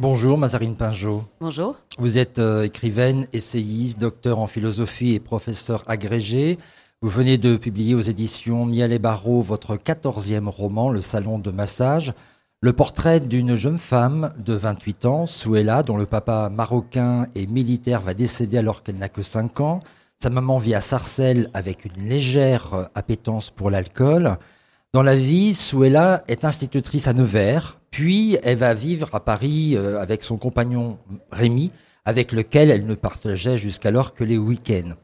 Bonjour Mazarine Pinjot. Bonjour. Vous êtes euh, écrivaine, essayiste, docteur en philosophie et professeur agrégé. Vous venez de publier aux éditions Miel et Barreau votre quatorzième roman, Le Salon de Massage. Le portrait d'une jeune femme de 28 ans, Souela, dont le papa marocain et militaire va décéder alors qu'elle n'a que 5 ans. Sa maman vit à Sarcelles avec une légère euh, appétence pour l'alcool. Dans la vie, Souela est institutrice à Nevers, puis elle va vivre à Paris euh, avec son compagnon Rémi, avec lequel elle ne partageait jusqu'alors que les week-ends.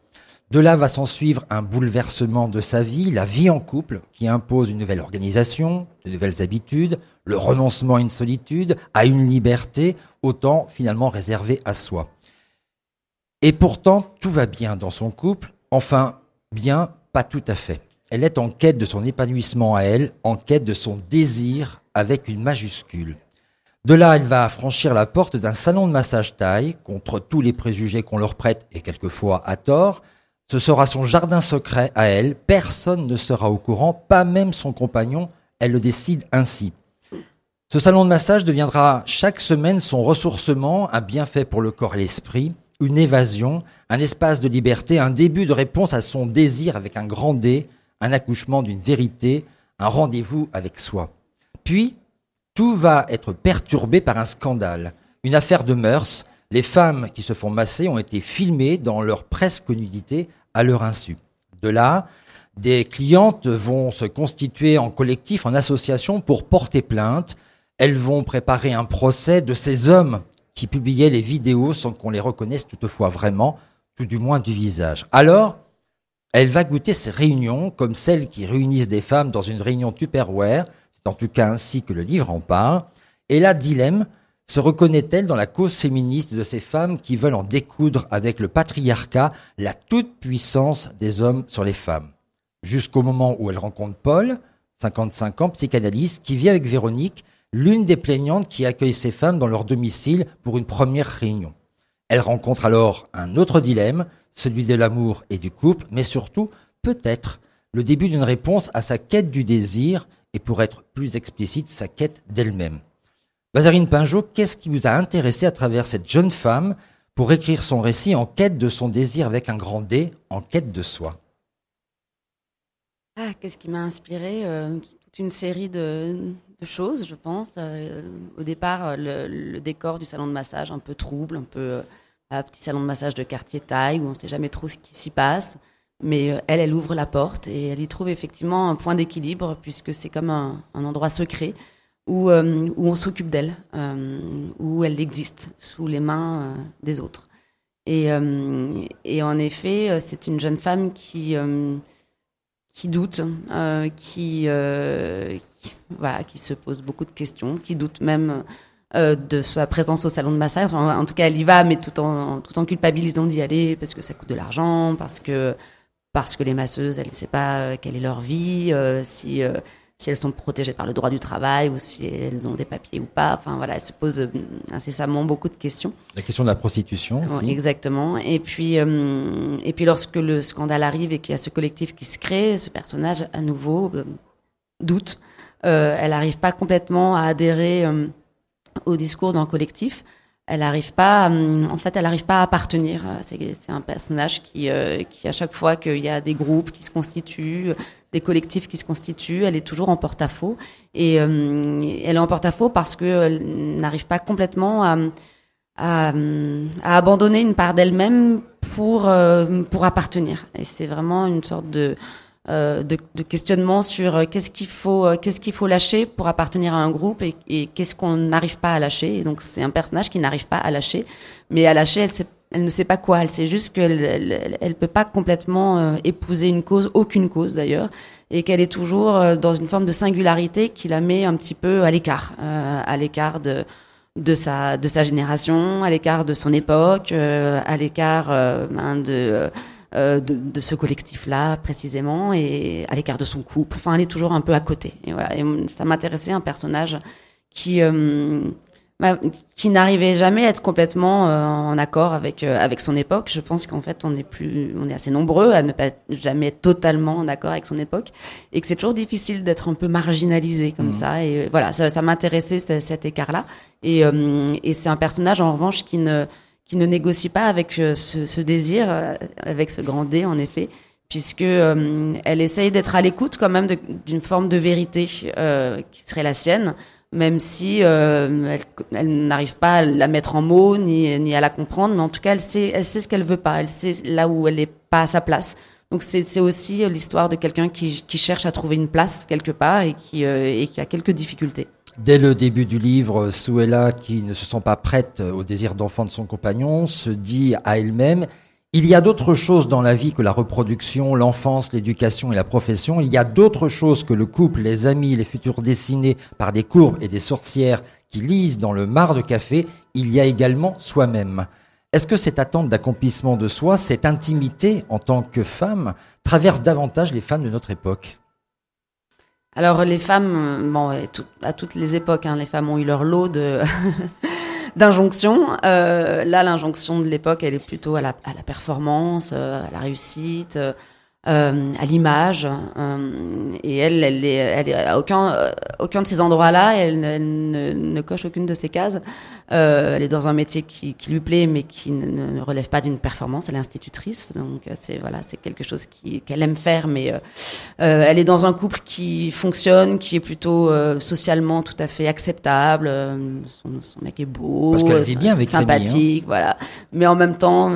De là va s'en suivre un bouleversement de sa vie, la vie en couple, qui impose une nouvelle organisation, de nouvelles habitudes, le renoncement à une solitude, à une liberté, autant finalement réservée à soi. Et pourtant, tout va bien dans son couple, enfin, bien, pas tout à fait. Elle est en quête de son épanouissement à elle, en quête de son désir avec une majuscule. De là, elle va franchir la porte d'un salon de massage taille, contre tous les préjugés qu'on leur prête, et quelquefois à tort. Ce sera son jardin secret à elle, personne ne sera au courant, pas même son compagnon, elle le décide ainsi. Ce salon de massage deviendra chaque semaine son ressourcement, un bienfait pour le corps et l'esprit, une évasion, un espace de liberté, un début de réponse à son désir avec un grand D, un accouchement d'une vérité, un rendez-vous avec soi. Puis, tout va être perturbé par un scandale, une affaire de mœurs. Les femmes qui se font masser ont été filmées dans leur presque nudité à leur insu. De là, des clientes vont se constituer en collectif, en association pour porter plainte. Elles vont préparer un procès de ces hommes qui publiaient les vidéos sans qu'on les reconnaisse toutefois vraiment, tout du moins du visage. Alors, elle va goûter ces réunions comme celles qui réunissent des femmes dans une réunion Tupperware, en tout cas ainsi que le livre en parle, et là, dilemme, se reconnaît-elle dans la cause féministe de ces femmes qui veulent en découdre avec le patriarcat, la toute-puissance des hommes sur les femmes? Jusqu'au moment où elle rencontre Paul, 55 ans, psychanalyste, qui vit avec Véronique, l'une des plaignantes qui accueille ces femmes dans leur domicile pour une première réunion. Elle rencontre alors un autre dilemme, celui de l'amour et du couple, mais surtout, peut-être, le début d'une réponse à sa quête du désir et pour être plus explicite, sa quête d'elle-même. Bazarine Pinjot, qu'est-ce qui vous a intéressé à travers cette jeune femme pour écrire son récit en quête de son désir avec un grand D, en quête de soi? Ah, Qu'est-ce qui m'a inspiré euh, Toute une série de, choses, je pense. Euh, au départ, le, le, décor du salon de massage un peu trouble, un peu un petit salon de massage de quartier taille où on ne sait jamais trop ce qui s'y passe. Mais euh, elle, elle ouvre la porte et elle y trouve effectivement un point d'équilibre puisque c'est comme un, endroit secret où, euh, où on s'occupe d'elle, euh, où elle existe sous les mains des autres. Et, et en effet, c'est une jeune femme qui, qui doute, qui, voilà, qui se pose beaucoup de questions, qui doute même de sa présence au salon de massage. en tout cas, elle y va, mais tout en, tout en culpabilisant d'y aller parce que ça coûte de l'argent, parce que, parce que les masseuses, elles ne savent pas euh, quelle est leur vie, euh, si, si elles sont protégées par le droit du travail ou si elles ont des papiers ou pas. Enfin, voilà, elle se pose incessamment beaucoup de questions. La question de la prostitution aussi. exactement. Et puis, et puis, lorsque le scandale arrive et qu'il y a ce collectif qui se crée, ce personnage, à nouveau, doute. elle n'arrive pas complètement à adhérer au discours d'un collectif. Elle n'arrive pas, hum, en fait, elle n'arrive pas à appartenir. C'est un personnage qui, euh, qui, à chaque fois qu'il y a des groupes qui se constituent, des collectifs qui se constituent, elle est toujours en porte-à-faux. Et hum, elle est en porte-à-faux parce qu'elle n'arrive pas complètement à, à, à, abandonner une part d'elle-même pour, euh, pour appartenir. Et c'est vraiment une sorte de, euh, de, de, questionnement sur euh, qu'est-ce qu'il faut, euh, qu'est-ce qu'il faut lâcher pour appartenir à un groupe et, qu'est-ce qu'on n'arrive pas à lâcher. Donc c'est un personnage qui n'arrive pas à lâcher, mais à lâcher, elle, sait, elle ne sait pas quoi. Elle sait juste qu'elle elle, elle, peut pas complètement épouser une cause, aucune cause d'ailleurs, et qu'elle est toujours dans une forme de singularité qui la met un petit peu à l'écart, à l'écart de de sa de sa génération, à l'écart de son époque, à l'écart ben, de euh, de, ce collectif-là précisément et à l'écart de son couple. Enfin, elle est toujours un peu à côté. Et voilà. Et ça m'intéressait un personnage qui, euh, bah, qui n'arrivait jamais à être complètement euh, en accord avec euh, avec son époque. Je pense qu'en fait, on est plus, on est assez nombreux à ne pas jamais être totalement en accord avec son époque, et que c'est toujours difficile d'être un peu marginalisé comme mmh. ça. Et euh, voilà, ça, ça m'intéressait cet écart-là. Et, et c'est un personnage en revanche qui ne qui ne négocie pas avec ce, ce désir, avec ce grand D en effet, puisque elle essaye d'être à l'écoute quand même d'une forme de vérité qui serait la sienne même si euh, elle, n'arrive pas à la mettre en mots ni, ni à la comprendre, mais en tout cas, elle sait, elle sait ce qu'elle veut pas, elle sait là où elle n'est pas à sa place. Donc c'est aussi l'histoire de quelqu'un qui, qui, cherche à trouver une place quelque part et qui, euh, et qui a quelques difficultés. Dès le début du livre, Suella, qui ne se sent pas prête au désir d'enfant de son compagnon, se dit à elle-même il y a d'autres choses dans la vie que la reproduction, l'enfance, l'éducation et la profession. Il y a d'autres choses que le couple, les amis, les futurs dessinés par des courbes et des sorcières qui lisent dans le mar de café. Il y a également soi-même. Est-ce que cette attente d'accomplissement de soi, cette intimité en tant que femme, traverse davantage les femmes de notre époque? Alors les femmes, bon, à toutes les époques, hein, les femmes ont eu leur lot de, d'injonction. Euh, là, l'injonction de l'époque, elle est plutôt à la, performance, euh, à la réussite, euh, euh, à l'image. Euh, et elle, elle est, à aucun, euh, aucun de ces endroits-là, elle, ne, coche aucune de ces cases. Elle est dans un métier qui, qui lui plaît, mais qui ne, relève pas d'une performance. Elle est institutrice, donc c'est voilà, c'est quelque chose qu'elle aime faire, mais elle est dans un couple qui fonctionne, qui est plutôt socialement tout à fait acceptable. Son, son, mec est beau, Parce bien avec hein. sympathique, voilà. Mais en même temps,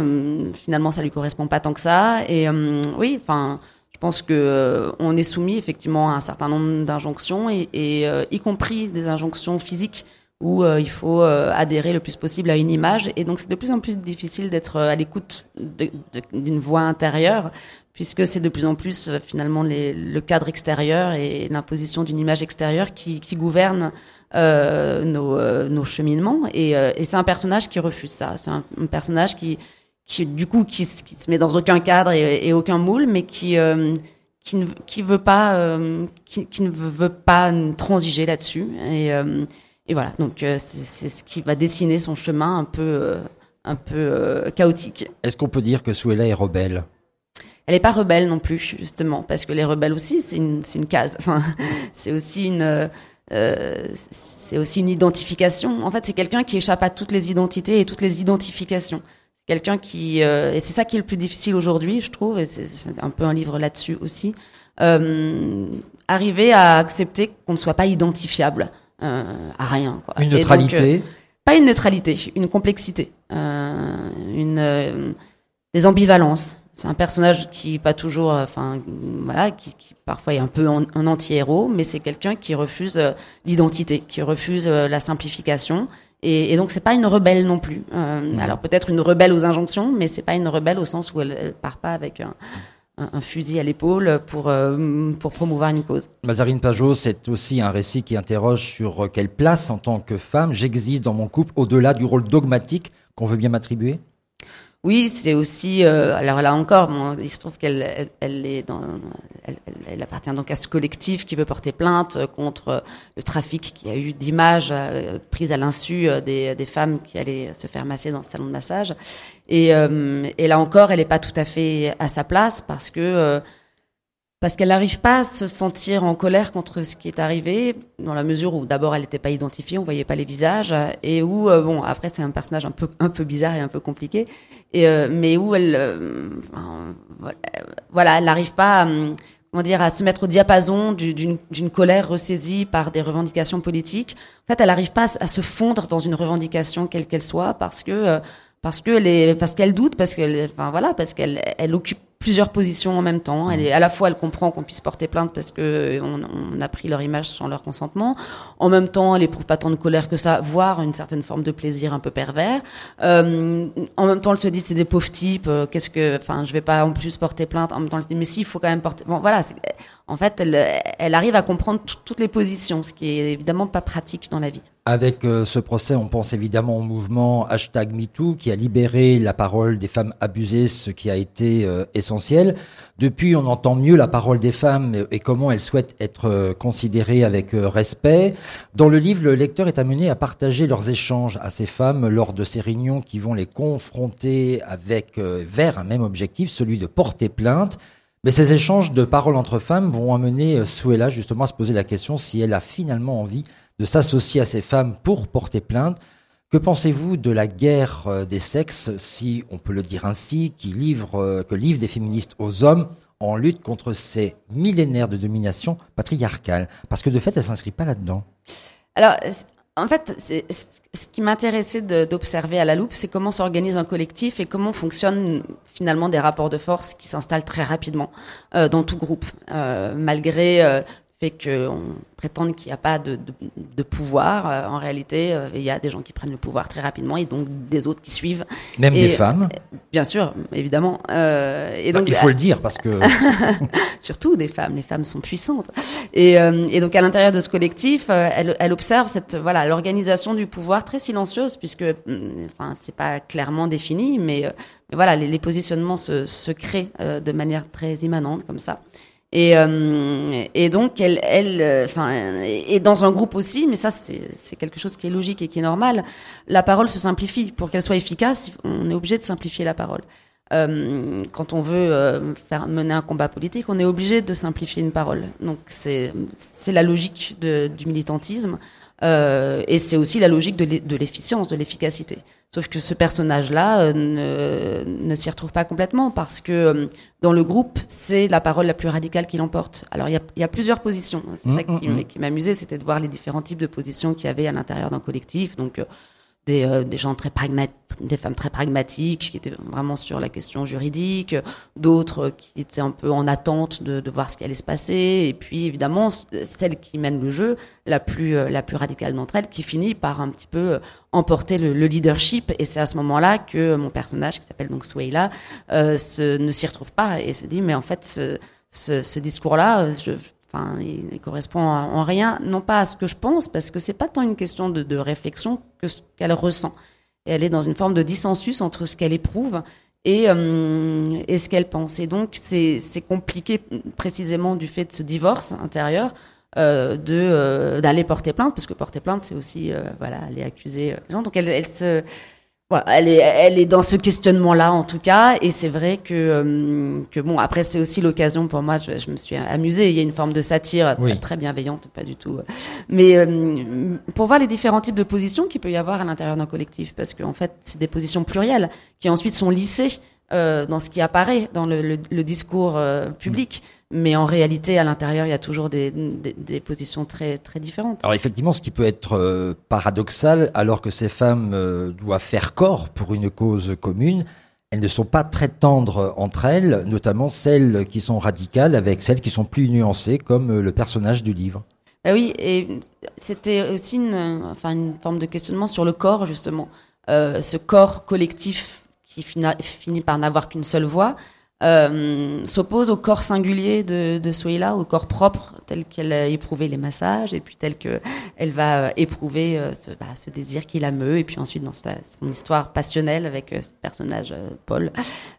finalement, ça lui correspond pas tant que ça. Et oui, enfin je pense que euh, on est soumis effectivement à un certain nombre d'injonctions et, euh, y compris des injonctions physiques où euh, il faut adhérer le plus possible à une image. Et donc c'est de plus en plus difficile d'être à l'écoute d'une voix intérieure puisque c'est de plus en plus finalement le cadre extérieur et l'imposition d'une image extérieure qui, gouverne nos, cheminements. Et, c'est un personnage qui refuse ça. C'est un, personnage qui qui du coup qui, qui, se met dans aucun cadre et, et aucun moule, mais qui euh, qui ne qui veut pas euh, qui, qui, ne veut pas transiger là-dessus. Et, euh, et voilà donc c'est ce qui va dessiner son chemin un peu un peu chaotique. Est-ce qu'on peut dire que Suella est rebelle? Elle n'est pas rebelle non plus justement parce que les rebelles aussi c'est une c'est une case. Enfin c'est aussi une euh, c'est aussi une identification. En fait, c'est quelqu'un qui échappe à toutes les identités et toutes les identifications. Quelqu'un qui euh, et c'est ça qui est le plus difficile aujourd'hui, je trouve, et c'est un peu un livre là-dessus aussi, euh, arriver à accepter qu'on ne soit pas identifiable. euh, à rien. Quoi. Une neutralité. Donc, pas une neutralité, une complexité, une des ambivalences. C'est un personnage qui pas toujours, enfin voilà, qui, qui, parfois est un peu un anti-héros, mais c'est quelqu'un qui refuse l'identité, qui refuse la simplification et, et donc c'est pas une rebelle non plus. Euh, alors peut-être une rebelle aux injonctions, mais c'est pas une rebelle au sens où elle, elle part pas avec un, un, fusil à l'épaule pour euh, pour promouvoir une cause. Mazarine Pajot, c'est aussi un récit qui interroge sur quelle place en tant que femme j'existe dans mon couple au-delà du rôle dogmatique qu'on veut bien m'attribuer? Oui, c'est aussi. Euh, alors là encore, bon, il se trouve qu'elle, elle, est dans, elle, elle, appartient donc à ce collectif qui veut porter plainte contre le trafic qui a eu d'images euh, prises à l'insu euh, des, des, femmes qui allaient se faire masser dans ce salon de massage. Et, euh, et là encore, elle n'est pas tout à fait à sa place parce que parce qu'elle n'arrive pas à se sentir en colère contre ce qui est arrivé, dans la mesure où d'abord elle n'était pas identifiée, on voyait pas les visages, et où euh, bon après c'est un personnage un peu un peu bizarre et un peu compliqué, et euh, mais où elle euh, voilà elle n'arrive pas à, comment dire à se mettre au diapason d'une d'une colère ressaisie par des revendications politiques. En fait elle n'arrive pas à, se fondre dans une revendication quelle qu'elle soit parce que parce que est parce qu'elle doute parce qu'elle enfin voilà parce qu'elle elle occupe plusieurs positions en même temps. Elle est, à la fois, elle comprend qu'on puisse porter plainte parce que on, on, a pris leur image sans leur consentement. En même temps, elle éprouve pas tant de colère que ça, voire une certaine forme de plaisir un peu pervers. Euh, en même temps, elle se dit c'est des pauvres types. Euh, qu'est-ce que, enfin, je vais pas en plus porter plainte. En même temps, elle se dit mais si, il faut quand même porter. Bon, voilà. en fait, elle, elle arrive à comprendre toutes les positions, ce qui est évidemment pas pratique dans la vie. Avec euh, ce procès, on pense évidemment au mouvement hashtag MeToo qui a libéré la parole des femmes abusées, ce qui a été euh, Depuis, on entend mieux la parole des femmes et comment elles souhaitent être euh, considérées avec respect. Dans le livre, le lecteur est amené à partager leurs échanges à ces femmes lors de ces réunions qui vont les confronter avec vers un même objectif, celui de porter plainte. Mais ces échanges de paroles entre femmes vont amener euh, Suella justement à se poser la question si elle a finalement envie de s'associer à ces femmes pour porter plainte. Que pensez-vous de la guerre euh, des sexes, si on peut le dire ainsi, qui livre, euh, que livrent des féministes aux hommes en lutte contre ces millénaires de domination patriarcale? Parce que de fait, elle s'inscrit pas là-dedans. Alors, en fait, ce qui m'intéressait d'observer à la loupe, c'est comment s'organise un collectif et comment fonctionnent finalement des rapports de force qui s'installent très rapidement euh, dans tout groupe, malgré fait qu'on prétende qu'il n'y a pas de, de, de pouvoir. Euh, en réalité, euh, il y a des gens qui prennent le pouvoir très rapidement et donc des autres qui suivent. Même et, des femmes Bien sûr, évidemment. Euh, et donc, bah, il faut le dire parce que... Surtout des femmes, les femmes sont puissantes. Et, euh, et donc à l'intérieur de ce collectif, elle, elle, observe cette voilà l'organisation du pouvoir très silencieuse puisque mm, enfin c'est pas clairement défini, mais, mais voilà les, les, positionnements se, se créent de manière très immanente comme ça. Et, euh, et donc, elle, elle, euh, enfin, et dans un groupe aussi, mais ça, c'est quelque chose qui est logique et qui est normal. La parole se simplifie. Pour qu'elle soit efficace, on est obligé de simplifier la parole. Euh, quand on veut euh, faire mener un combat politique, on est obligé de simplifier une parole. Donc, c'est la logique de, du militantisme. Euh, et c'est aussi la logique de l'efficience, de l'efficacité. Sauf que ce personnage-là euh, ne, ne s'y retrouve pas complètement parce que euh, dans le groupe, c'est la parole la plus radicale qui l'emporte. Alors il y a, y a, plusieurs positions. C'est ça mmh, qui, mmh. qui m'amusait, c'était de voir les différents types de positions qu'il y avait à l'intérieur d'un collectif. Donc des, euh, des gens très pragmatiques, des femmes très pragmatiques qui étaient vraiment sur la question juridique, d'autres qui étaient un peu en attente de, voir ce qui allait se passer, et puis évidemment celle qui mène le jeu, la plus euh, la plus radicale d'entre elles, qui finit par un petit peu euh, emporter le, le leadership, et c'est à ce moment-là que mon personnage qui s'appelle donc Swayla se, ne s'y retrouve pas et se dit mais en fait ce, ce, ce discours-là, je Enfin, il, il correspond en rien, non pas à ce que je pense, parce que c'est pas tant une question de, réflexion que ce qu'elle ressent. Et elle est dans une forme de dissensus entre ce qu'elle éprouve et, euh, ce qu'elle pense. Et donc, c'est compliqué précisément du fait de ce divorce intérieur euh, de euh, d'aller porter plainte, parce que porter plainte, c'est aussi voilà aller accuser les gens. Donc, elle se Ouais, elle est, elle est dans ce questionnement-là en tout cas, et c'est vrai que euh, que bon après c'est aussi l'occasion pour moi, je, je, me suis amusée. Il y a une forme de satire oui. très bienveillante, pas du tout, mais euh, pour voir les différents types de positions qu'il peut y avoir à l'intérieur d'un collectif, parce qu'en fait c'est des positions plurielles qui ensuite sont lissées euh, dans ce qui apparaît dans le, le, le discours euh, public. Mais en réalité, à l'intérieur, il y a toujours des, des, des, positions très, très différentes. Alors effectivement, ce qui peut être euh, paradoxal, alors que ces femmes euh, doivent faire corps pour une cause commune, elles ne sont pas très tendres entre elles, notamment celles qui sont radicales avec celles qui sont plus nuancées, comme euh, le personnage du livre. Bah oui, et c'était aussi une, enfin, une forme de questionnement sur le corps, justement. Euh, ce corps collectif qui finit par n'avoir qu'une seule voix, euh, s'oppose au corps singulier de, de Soïla, au corps propre tel qu'elle a éprouvé les massages, et puis tel que elle va euh, éprouver euh, ce, bah, ce, désir qui la meut, et puis ensuite dans sa, son histoire passionnelle avec ce personnage Paul.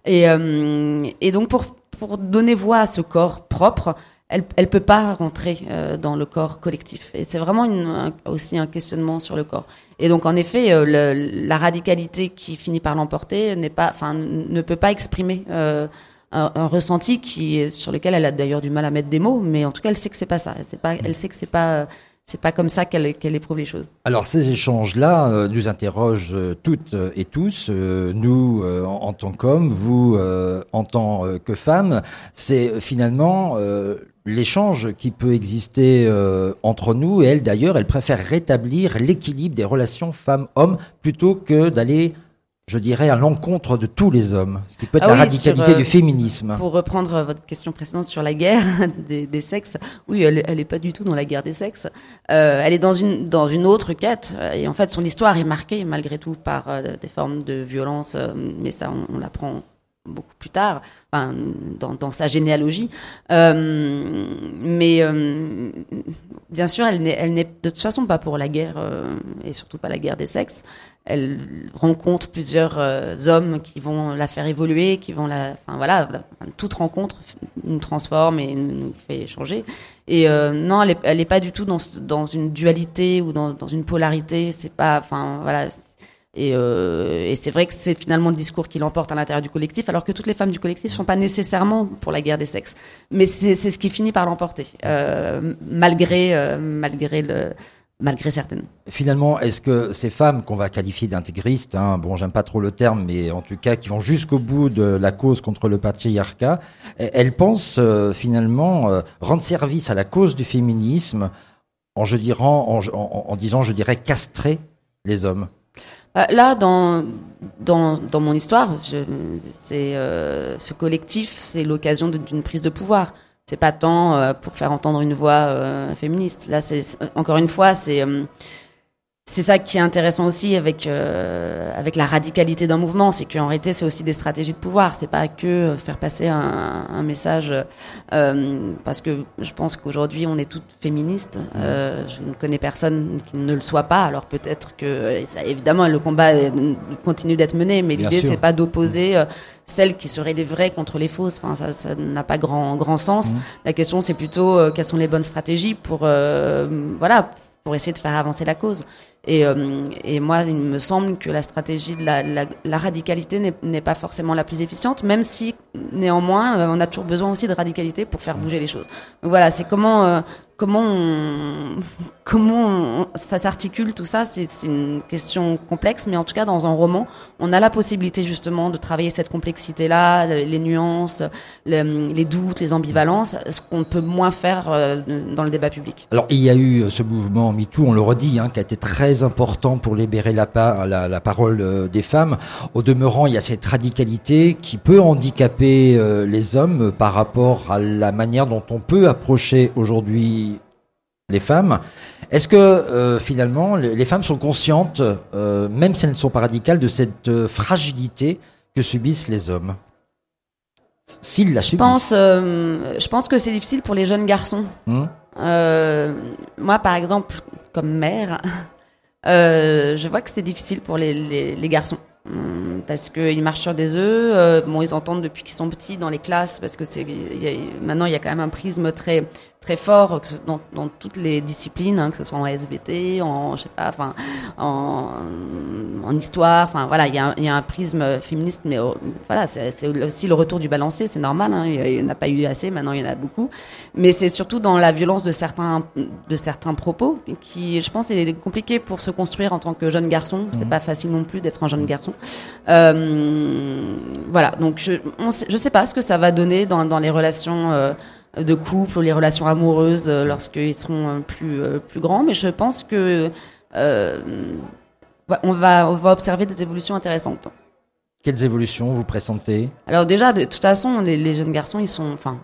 Et, euh, et donc pour, pour donner voix à ce corps propre, elle elle peut pas rentrer euh, dans le corps collectif et c'est vraiment une, un, aussi un questionnement sur le corps et donc en effet le, la radicalité qui finit par l'emporter n'est pas enfin ne peut pas exprimer euh, un, ressenti qui sur lequel elle a d'ailleurs du mal à mettre des mots mais en tout cas elle sait que c'est pas ça c'est pas elle sait que c'est pas c'est pas comme ça qu'elle qu éprouve les choses. Alors ces échanges-là euh, nous interrogent euh, toutes et tous, euh, nous euh, en, tant qu'hommes, vous euh, en tant que femmes. C'est finalement l'échange qui peut exister entre nous et elle d'ailleurs, elle préfère rétablir l'équilibre des relations femmes-hommes plutôt que d'aller je dirais, à l'encontre de tous les hommes, ce qui peut être ah la oui, radicalité sur, euh, du féminisme. Pour reprendre votre question précédente sur la guerre des, des sexes, oui, elle, elle est pas du tout dans la guerre des sexes. Euh, elle est dans une dans une autre quête, et en fait, son histoire est marquée malgré tout par euh, des formes de violence, euh, mais ça, on, on l'apprend beaucoup plus tard, enfin, dans, sa généalogie. Euh, mais euh, bien sûr, elle n'est, n'est de toute façon pas pour la guerre euh, et surtout pas la guerre des sexes. Elle rencontre plusieurs hommes qui vont la faire évoluer, qui vont la, enfin voilà, toute rencontre nous transforme et nous fait changer. Et non, elle est, elle est pas du tout dans, dans une dualité ou dans, dans une polarité. C'est pas, enfin voilà et, euh, et c'est vrai que c'est finalement le discours qui l'emporte à l'intérieur du collectif, alors que toutes les femmes du collectif ne sont pas nécessairement pour la guerre des sexes. Mais c'est ce qui finit par l'emporter, euh, malgré, euh, malgré le, malgré certaines. Finalement, est-ce que ces femmes qu'on va qualifier d'intégristes, hein, bon, j'aime pas trop le terme, mais en tout cas qui vont jusqu'au bout de la cause contre le patriarcat, elles pensent finalement rendre service à la cause du féminisme en, je dirais, en, disant, je dirais, castrer les hommes? Là, dans, dans, dans mon histoire, c'est euh, ce collectif, c'est l'occasion d'une prise de pouvoir. C'est pas tant euh, pour faire entendre une voix euh, féministe. Là, c'est encore une fois, c'est c'est ça qui est intéressant aussi avec euh, avec la radicalité d'un mouvement, c'est qu'en réalité c'est aussi des stratégies de pouvoir. C'est pas que faire passer un, un message, euh, parce que je pense qu'aujourd'hui on est toutes féministes. Euh, je ne connais personne qui ne le soit pas. Alors peut-être que ça, évidemment le combat continue d'être mené, mais l'idée c'est pas d'opposer euh, celles qui seraient les vraies contre les fausses. Enfin ça ça n'a pas grand grand sens. Mmh. La question c'est plutôt euh, quelles sont les bonnes stratégies pour euh, voilà pour essayer de faire avancer la cause. Et, euh, et, moi, il me semble que la stratégie de la, radicalité n'est pas forcément la plus efficiente, même si néanmoins, euh, on a toujours besoin aussi de radicalité pour faire bouger les choses. Donc voilà, c'est comment euh, comment comment ça s'articule tout ça, c'est une question complexe, mais en tout cas dans un roman, on a la possibilité justement de travailler cette complexité-là, les nuances, les, doutes, les ambivalences, ce qu'on peut moins faire dans le débat public. Alors il y a eu ce mouvement MeToo, on le redit, hein, qui a été très important pour libérer la, la, la parole des femmes. Au demeurant, il y a cette radicalité qui peut handicaper euh, les hommes par rapport à la manière dont on peut approcher aujourd'hui les femmes. Est-ce que euh, finalement les femmes sont conscientes, euh, même si elles ne sont pas radicales, de cette euh, fragilité que subissent les hommes? S'ils la subissent. Je pense, euh, je pense que c'est difficile pour les jeunes garçons. Mmh. moi, par exemple, comme mère, je vois que c'est difficile pour les, les, les garçons mmh, parce qu'ils marchent sur des œufs. bon, ils entendent depuis qu'ils sont petits dans les classes, parce que c'est maintenant il y a quand même un prisme très très fort dans, dans toutes les disciplines, hein, que ce soit en SBT, en je sais pas, enfin en, en histoire, enfin voilà, il y a, y a, un prisme féministe, mais oh, voilà, c'est aussi le retour du balancier, c'est normal, hein, il n'y en a pas eu assez, maintenant il y en a beaucoup, mais c'est surtout dans la violence de certains de certains propos qui, je pense, est compliqué pour se construire en tant que jeune garçon. Mmh. C'est pas facile non plus d'être un jeune garçon. Euh, voilà, donc je on je sais pas ce que ça va donner dans, dans les relations. Euh, de couple ou les relations amoureuses euh, lorsqu'ils seront euh, plus euh, plus grands mais je pense que euh, on va on va observer des évolutions intéressantes. Quelles évolutions vous pressentez? Alors déjà, de toute façon, les, les, jeunes garçons, ils sont, enfin,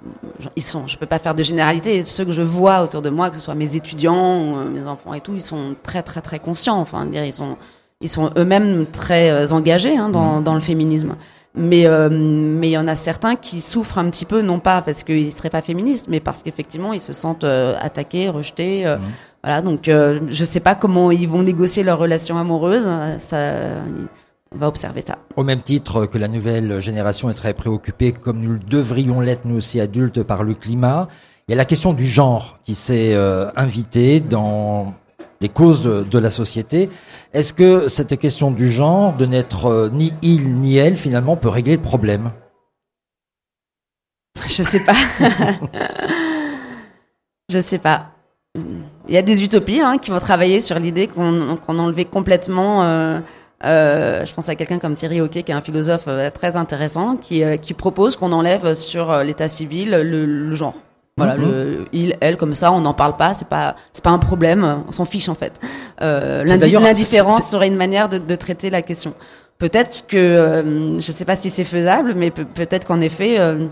ils sont. Je peux pas faire de généralité. Ceux que je vois autour de moi, que ce soit mes étudiants, ou mes enfants et tout, ils sont très, très, très conscients. Enfin, ils sont, ils sont eux-mêmes très engagés hein, dans, mmh. dans le féminisme. Mais euh, mais il y en a certains qui souffrent un petit peu, non pas parce qu'ils seraient pas féministes, mais parce qu'effectivement ils se sentent euh, attaqués, rejetés. Euh, mmh. Voilà, donc euh, je sais pas comment ils vont négocier leur relation amoureuse. Ça, on va observer ça. Au même titre que la nouvelle génération est très préoccupée, comme nous le devrions l'être nous aussi adultes, par le climat. Il y a la question du genre qui s'est euh, invitée dans les causes de, la société. Est-ce que cette question du genre, de n'être euh, ni il ni elle, finalement, peut régler le problème? Je sais pas. Je sais pas. Il y a des utopies hein, qui vont travailler sur l'idée qu'on qu enlevait complètement. Euh, euh, je pense à quelqu'un comme Thierry Hockey, qui est un philosophe très intéressant, qui, propose qu'on enlève sur l'état civil le genre. Voilà, mm -hmm. le il, elle, comme ça, on n'en parle pas, c'est pas, c'est pas un problème, on s'en fiche en fait. Euh, L'indifférence serait une manière de, de, traiter la question. Peut-être que, euh, je sais pas si c'est faisable, mais pe peut-être qu'en effet, euh,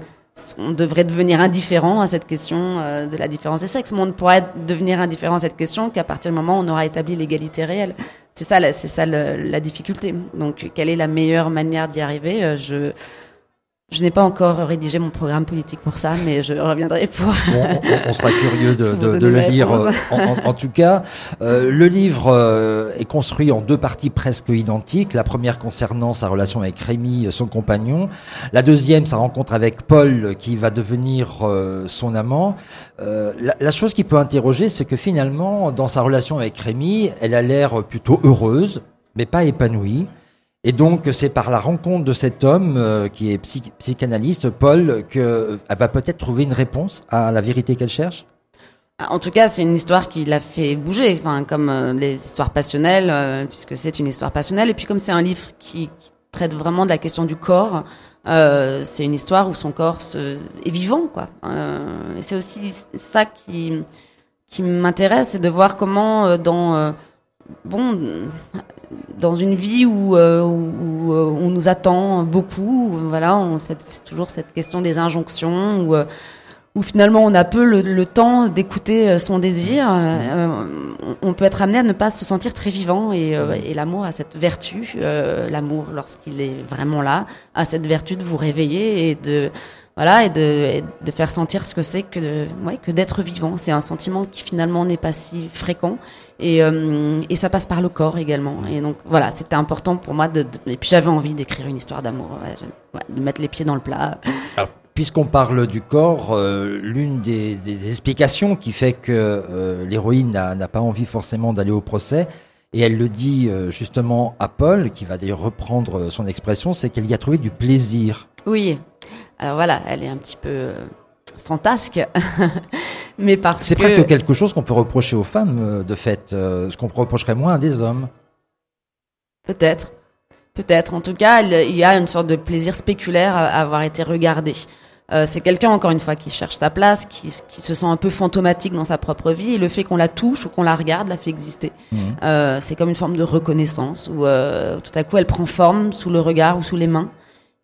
on devrait devenir indifférent à cette question euh, de la différence des sexes. Mais on ne pourra devenir indifférent à cette question qu'à partir du moment où on aura établi l'égalité réelle. C'est ça, c'est ça le, la difficulté. Donc, quelle est la meilleure manière d'y arriver? Je Je n'ai pas encore rédigé mon programme politique pour ça, mais je reviendrai pour. on, sera curieux de, le lire. Euh, en, tout cas, euh, le livre euh, est construit en deux parties presque identiques. La première concernant sa relation avec Rémi, son compagnon. La deuxième, sa rencontre avec Paul, qui va devenir son amant. La, la, chose qui peut interroger, c'est que finalement, dans sa relation avec Rémi, elle a l'air plutôt heureuse, mais pas épanouie. Et donc, c'est par la rencontre de cet homme euh, qui est psychanalyste, Paul, qu'elle va peut-être trouver une réponse à la vérité qu'elle cherche? En tout cas, c'est une histoire qui l'a fait bouger, enfin, comme euh, les histoires passionnelles, euh, puisque c'est une histoire passionnelle. Et puis, comme c'est un livre qui, traite vraiment de la question du corps, c'est une histoire où son corps est vivant, quoi. et c'est aussi ça qui, qui m'intéresse, c'est de voir comment dans bon, dans une vie où, euh, où, euh, on nous attend beaucoup, voilà, c'est toujours cette question des injonctions où, euh, où finalement on a peu le, temps d'écouter son désir. on peut être amené à ne pas se sentir très vivant et, et l'amour a cette vertu, l'amour lorsqu'il est vraiment là, a cette vertu de vous réveiller et de voilà et de, de faire sentir ce que c'est que ouais, que d'être vivant. C'est un sentiment qui finalement n'est pas si fréquent et, euh, et ça passe par le corps également. Et donc voilà, c'était important pour moi de, et puis j'avais envie d'écrire une histoire d'amour, ouais, de mettre les pieds dans le plat. Puisqu'on parle du corps, euh, l'une des, des, explications qui fait que euh, l'héroïne n'a pas envie forcément d'aller au procès, et elle le dit justement à Paul, qui va d'ailleurs reprendre son expression, c'est qu'elle y a trouvé du plaisir. Oui, alors voilà, elle est un petit peu fantasque, mais parce que... C'est presque quelque chose qu'on peut reprocher aux femmes, euh, de fait, euh, ce qu'on reprocherait moins à des hommes. Peut-être, peut-être. En tout cas, il y a une sorte de plaisir spéculaire à avoir été regardé. Euh, c'est quelqu'un, encore une fois, qui cherche sa place, qui, se sent un peu fantomatique dans sa propre vie, et le fait qu'on la touche ou qu'on la regarde la fait exister. Mmh. c'est comme une forme de reconnaissance, où tout à coup elle prend forme sous le regard ou sous les mains.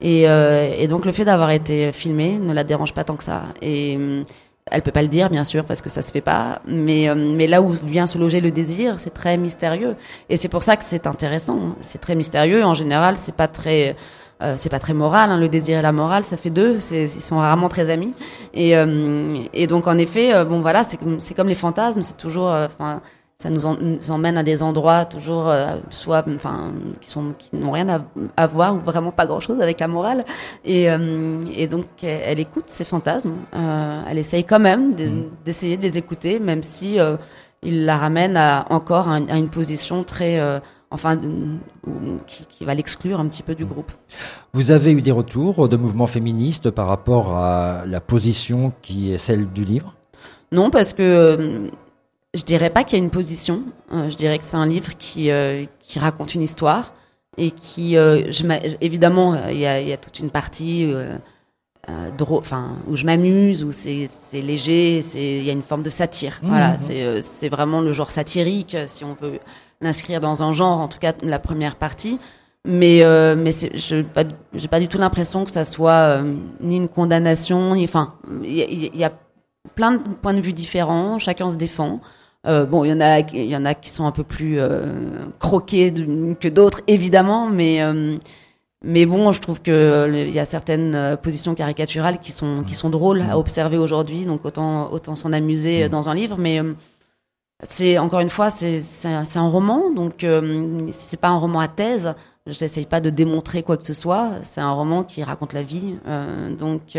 Et, et donc le fait d'avoir été filmée ne la dérange pas tant que ça. Et euh, elle peut pas le dire, bien sûr, parce que ça se fait pas. Mais, euh, mais là où vient se loger le désir, c'est très mystérieux. Et c'est pour ça que c'est intéressant. C'est très mystérieux. En général, c'est pas très, euh, c'est pas très moral. Hein. Le désir et la morale, ça fait deux. Ils sont rarement très amis. Et, et donc, en effet, bon voilà, c'est comme, comme les fantasmes. C'est toujours, enfin ça nous, emmène à des endroits toujours euh, soit enfin qui sont qui n'ont rien à, voir ou vraiment pas grand chose avec la morale et, euh, et donc elle écoute ces fantasmes euh, elle essaye quand même mm. d'essayer de, les écouter même si il la ramène à, encore à, une position très enfin qui, qui va l'exclure un petit peu du mm. groupe. Vous avez eu des retours de mouvements féministes par rapport à la position qui est celle du livre? Non, parce que je dirais pas qu'il y a une position. Euh, je dirais que c'est un livre qui, euh, qui raconte une histoire et qui, euh, je évidemment, il y a, y a, toute une partie enfin où je m'amuse, où c'est léger, il y a une forme de satire. Mmh, voilà, mmh. c'est vraiment le genre satirique, si on veut l'inscrire dans un genre, en tout cas la première partie. Mais mais je n'ai pas, pas du tout l'impression que ça soit ni une condamnation, ni enfin il y, y, a plein de points de vue différents, chacun se défend. Euh, bon, il y en a, il y en a qui sont un peu plus euh, croqués que d'autres, évidemment, mais euh, mais bon, je trouve que il y a certaines positions caricaturales qui sont qui sont drôles à observer aujourd'hui, donc autant autant s'en amuser dans un livre, mais c'est encore une fois, c'est c'est un roman, donc c'est pas un roman à thèse. Je n'essaye pas de démontrer quoi que ce soit. C'est un roman qui raconte la vie, donc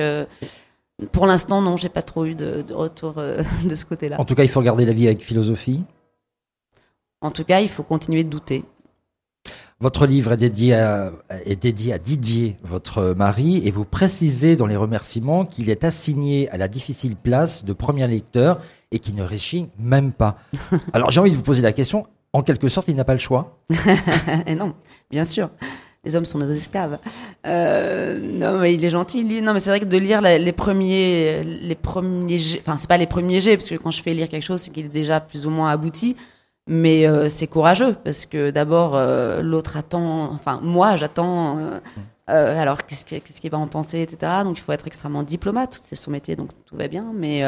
pour l'instant, non, j'ai pas trop eu de, retour euh, de ce côté-là. En tout cas, il faut regarder la vie avec philosophie. En tout cas, il faut continuer de douter. Votre livre est dédié, à, est dédié à Didier, votre mari, et vous précisez dans les remerciements qu'il est assigné à la difficile place de premier lecteur et qu'il ne réchigne même pas. Alors j'ai envie de vous poser la question, en quelque sorte, il n'a pas le choix et Non, bien sûr les hommes sont nos esclaves. Euh, non, mais il est gentil. Il. Non, mais c'est vrai que de lire les premiers, les premiers, enfin c'est pas les premiers jets, parce que quand je fais lire quelque chose, c'est qu'il est déjà plus ou moins abouti. Mais euh, c'est courageux parce que d'abord euh, l'autre attend, enfin moi j'attends. Euh, alors qu'est-ce qu'il va en penser, etc. Donc il faut être extrêmement diplomate. C'est son métier, donc tout va bien. Mais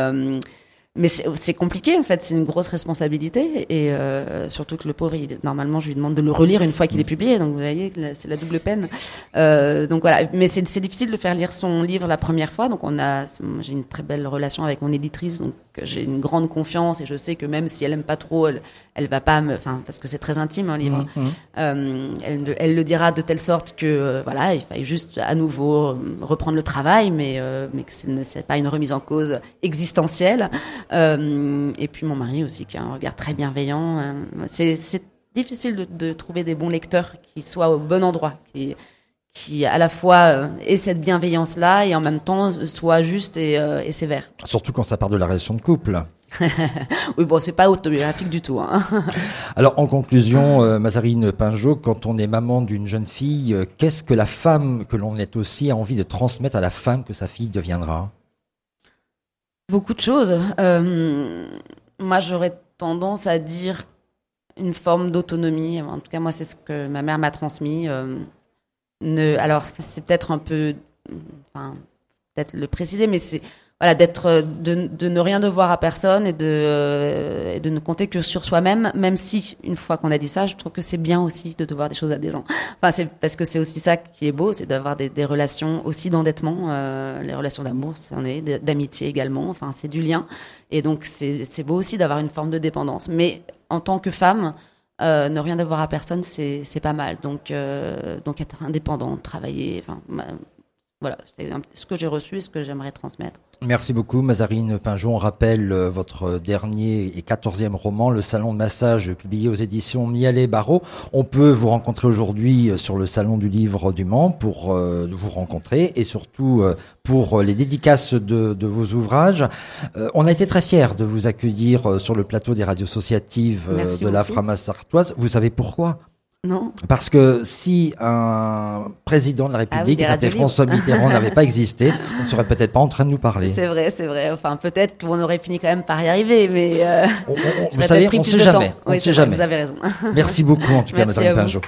mais c'est compliqué en fait, c'est une grosse responsabilité et euh, surtout que le pauvre, il, normalement, je lui demande de le relire une fois qu'il est publié, donc vous voyez, c'est la double peine. Euh, donc voilà, mais c'est difficile de faire lire son livre la première fois, donc on a, j'ai une très belle relation avec mon éditrice, donc j'ai une grande confiance et je sais que même si elle aime pas trop, elle, elle va pas me, enfin parce que c'est très intime un livre, mmh, mmh. Euh, elle, elle, le dira de telle sorte que euh, voilà, il faille juste à nouveau reprendre le travail, mais euh, mais que c'est pas une remise en cause existentielle. Euh, et puis mon mari aussi qui a un regard très bienveillant. Euh, c'est difficile de, de, trouver des bons lecteurs qui soient au bon endroit, qui, qui à la fois euh, aient cette bienveillance-là et en même temps soient justes et, et sévères. Surtout quand ça part de la relation de couple. oui, bon, c'est pas autobiographique du tout. Hein. Alors, en conclusion, Mazarine Pinjot, quand on est maman d'une jeune fille, qu'est-ce que la femme que l'on est aussi a envie de transmettre à la femme que sa fille deviendra? Beaucoup de choses. Euh, moi, j'aurais tendance à dire une forme d'autonomie. En tout cas, moi, c'est ce que ma mère m'a transmis. Ne, alors, c'est peut-être un peu, enfin, peut-être le préciser, mais c'est voilà, d'être, de, de, ne rien devoir à personne et de, euh, de ne compter que sur soi-même, même si, une fois qu'on a dit ça, je trouve que c'est bien aussi de devoir des choses à des gens. Enfin, c'est parce que c'est aussi ça qui est beau, c'est d'avoir des, relations aussi d'endettement, euh, les relations d'amour, c'en est, d'amitié également, enfin, c'est du lien. Et donc, c'est beau aussi d'avoir une forme de dépendance. Mais en tant que femme, euh, ne rien devoir à personne, c'est, pas mal. Donc, euh, donc être indépendante, travailler, enfin, voilà, c'est ce que j'ai reçu et ce que j'aimerais transmettre. Merci beaucoup, Mazarine Pinjon. On rappelle euh, votre dernier et quatorzième roman, Le Salon de Massage, publié aux éditions Mialet Barreau. On peut vous rencontrer aujourd'hui euh, sur le Salon du Livre du Mans pour euh, vous rencontrer et surtout pour les dédicaces de, de vos ouvrages. on a été très fiers de vous accueillir sur le plateau des radios associatives de la Framas sartoise. Vous savez pourquoi? Non. Parce que si un président de la ah République qui s'appelait François Mitterrand n'avait pas existé, on ne serait peut-être pas en train de nous parler. C'est vrai, c'est vrai. Enfin, peut-être qu'on aurait fini quand même par y arriver, mais euh, on, on, vous savez, on ne sait jamais. On oui, sait jamais. Vous avez raison. Merci beaucoup en tout cas, Madame Pinjot.